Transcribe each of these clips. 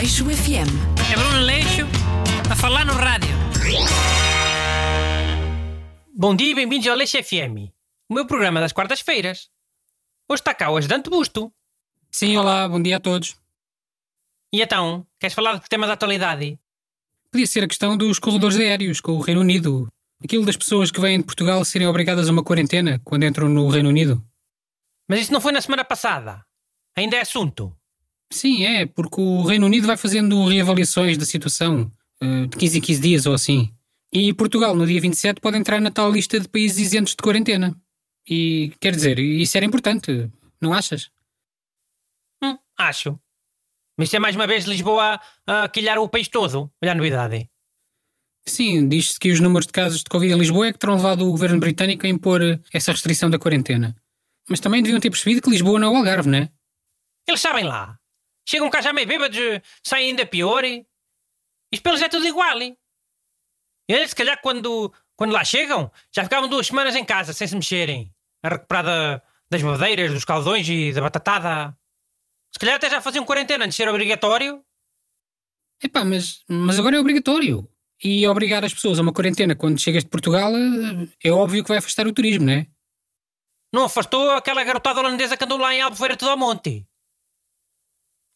Aleixo FM. É Bruno Leixo a falar no rádio. Bom dia e bem-vindos ao Leixo FM, o meu programa das quartas-feiras. Hoje está cá o ajudante Busto. Sim, olá, bom dia a todos. E então, queres falar de que temas da atualidade? Podia ser a questão dos corredores aéreos com o Reino Unido. Aquilo das pessoas que vêm de Portugal serem obrigadas a uma quarentena quando entram no Reino Unido. Mas isso não foi na semana passada. Ainda é assunto. Sim, é, porque o Reino Unido vai fazendo reavaliações da situação, eh, de 15 em 15 dias ou assim. E Portugal, no dia 27, pode entrar na tal lista de países isentos de quarentena. E, quer dizer, isso era importante, não achas? Hum, acho. Mas isso é mais uma vez Lisboa a, a quilhar o país todo. Olha a novidade. Sim, diz-se que os números de casos de Covid em Lisboa é que terão levado o governo britânico a impor eh, essa restrição da quarentena. Mas também deviam ter percebido que Lisboa não é o Algarve, não é? Eles sabem lá. Chegam cá já meio bêbados, saem ainda pior. Isto para eles é tudo igual. E eles, se calhar, quando, quando lá chegam, já ficavam duas semanas em casa sem se mexerem. A recuperar da- das madeiras, dos caldões e da batatada. Se calhar até já faziam quarentena antes de ser obrigatório. Epá, mas, mas agora é obrigatório. E obrigar as pessoas a uma quarentena quando chegas de Portugal eh, é óbvio que vai afastar o turismo, não é? Não afastou aquela garotada holandesa que andou lá em Albufeira tudo ao monte.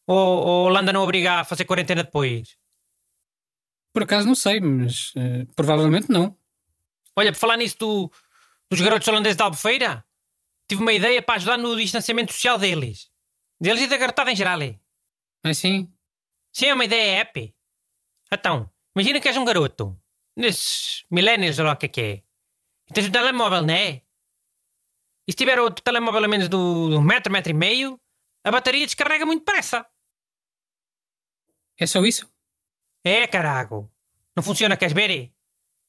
Ou, ou a Holanda não obriga a fazer quarentena depois? Por acaso não sei, mas eh, provavelmente não. Olha, por falar nisso do- dos garotos holandeses de Albufeira, tive uma ideia para ajudar no distanciamento social deles. Deles e da garotada em geral. é. Assim, Sim, é uma ideia app. Então, imagina que és um garoto. Nesses millennials ou lá o que é que é. E tens um telemóvel, não é? E se tiver o telemóvel a menos do, do metro, metro e meio, a bateria descarrega muito depressa. É só isso? É, carago. Não funciona, queres ver? Se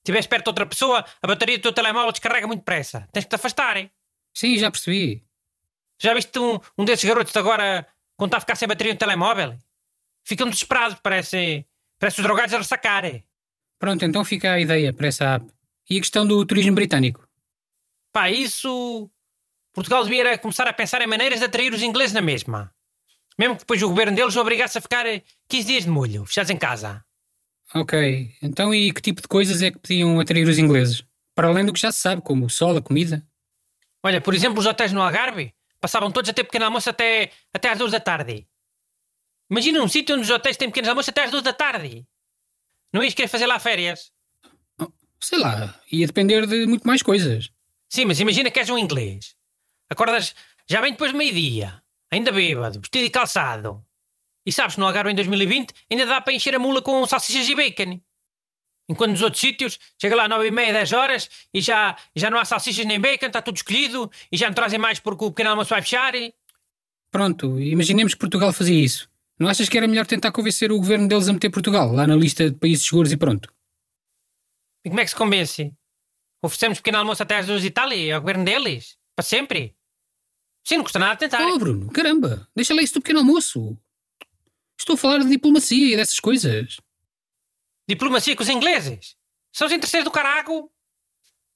estiveres perto de outra pessoa, a bateria do teu telemóvel descarrega muito depressa. Tens que te afastar. é? Sim, já percebi. Já viste um, um desses garotos de agora quando está a ficar sem bateria no telemóvel? Ficam desesperados, parece, parece os drogados a ressacar. Pronto, então fica a ideia para essa app. E a questão do turismo britânico? Pá, isso. Portugal devia começar a pensar em maneiras de atrair os ingleses na mesma. Mesmo que depois o governo deles obrigasse a ficar eh, 15 dias de molho, fechados em casa. Ok, então e que tipo de coisas é que podiam atrair os ingleses? Para além do que já se sabe, como o sol, a comida? Olha, por exemplo, os hotéis no Algarve passavam todos a ter pequeno almoço até, até às duas da tarde. Imagina um sítio onde os hotéis têm pequenos almoços até às duas da tarde. Não ias querer fazer lá férias? Sei lá, ia depender de muito mais coisas. Sim, mas imagina que és um inglês. Acordas já bem depois do meio-dia, ainda bêbado, vestido e calçado. E sabes, no Algarve em 2020 ainda dá para encher a mula com salsichas e bacon. Enquanto nos outros sítios, chega lá às 9 e meia, 10 horas e já, já não há salsichas nem bacon, está tudo escolhido e já não trazem mais porque o pequeno almoço vai fechar. E... Pronto, imaginemos que Portugal fazia isso. Não achas que era melhor tentar convencer o governo deles a meter Portugal lá na lista de países seguros e pronto? e como é que se convence? Oferecemos pequeno almoço até às duas e tal e ao governo deles? Para sempre? Sim, não custa nada tentar. Oh, Bruno, caramba, deixa lá isso do pequeno almoço. Estou a falar de diplomacia e dessas coisas. Diplomacia com os ingleses. São os interesseiros do carago.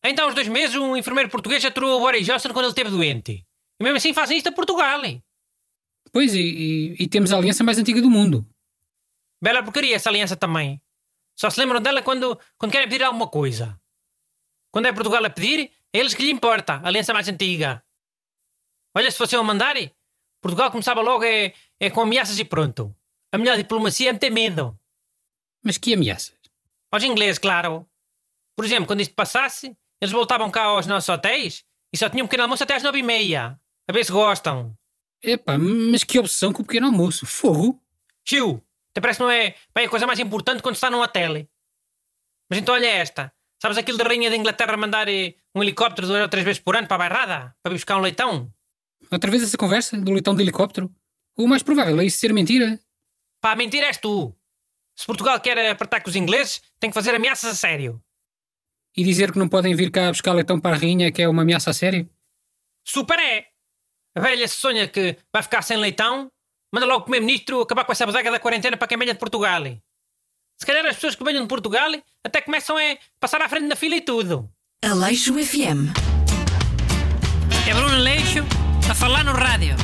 Ainda há uns dois meses, um enfermeiro português aturou o Boris Johnson quando ele esteve doente. E mesmo assim fazem isto a Portugal. hein? Pois, e, e- e temos a aliança mais antiga do mundo. Bela porcaria essa aliança também. Só se lembram dela quando, quando querem pedir alguma coisa. Quando é Portugal a pedir, é eles que lhe importa, a aliança mais antiga. Olha, se fosse eu a mandar, Portugal começava logo é, é com ameaças e pronto. A melhor diplomacia é meter medo. Mas que ameaças? Aos ingleses, claro. Por exemplo, quando isto passasse, eles voltavam cá aos nossos hotéis e só tinham um pequeno almoço até às nove e meia. A ver se gostam. Epá, mas que obsessão com o pequeno almoço. Fogo! Chiu, até parece que não é bem a coisa mais importante quando está num hotel. Mas então olha esta. Sabes aquilo da Rainha da Inglaterra mandar eh, um helicóptero duas ou três vezes por ano para a bairrada? Para buscar um leitão? Outra vez essa conversa do leitão de helicóptero? O mais provável é isso ser mentira. Pá, mentira és tu. Se Portugal quer apertar com os ingleses, tem que fazer ameaças a sério. E dizer que não podem vir cá buscar leitão para a rainha que é uma ameaça a sério? Super é! A velha se sonha que vai ficar sem leitão, manda logo o primeiro-ministro acabar com essa bodega da quarentena para quem venha de Portugal. Se calhar as pessoas que venham de Portugal até começam a passar à frente na fila e tudo. Aleixo FM. É Bruno Leixo a falar no rádio.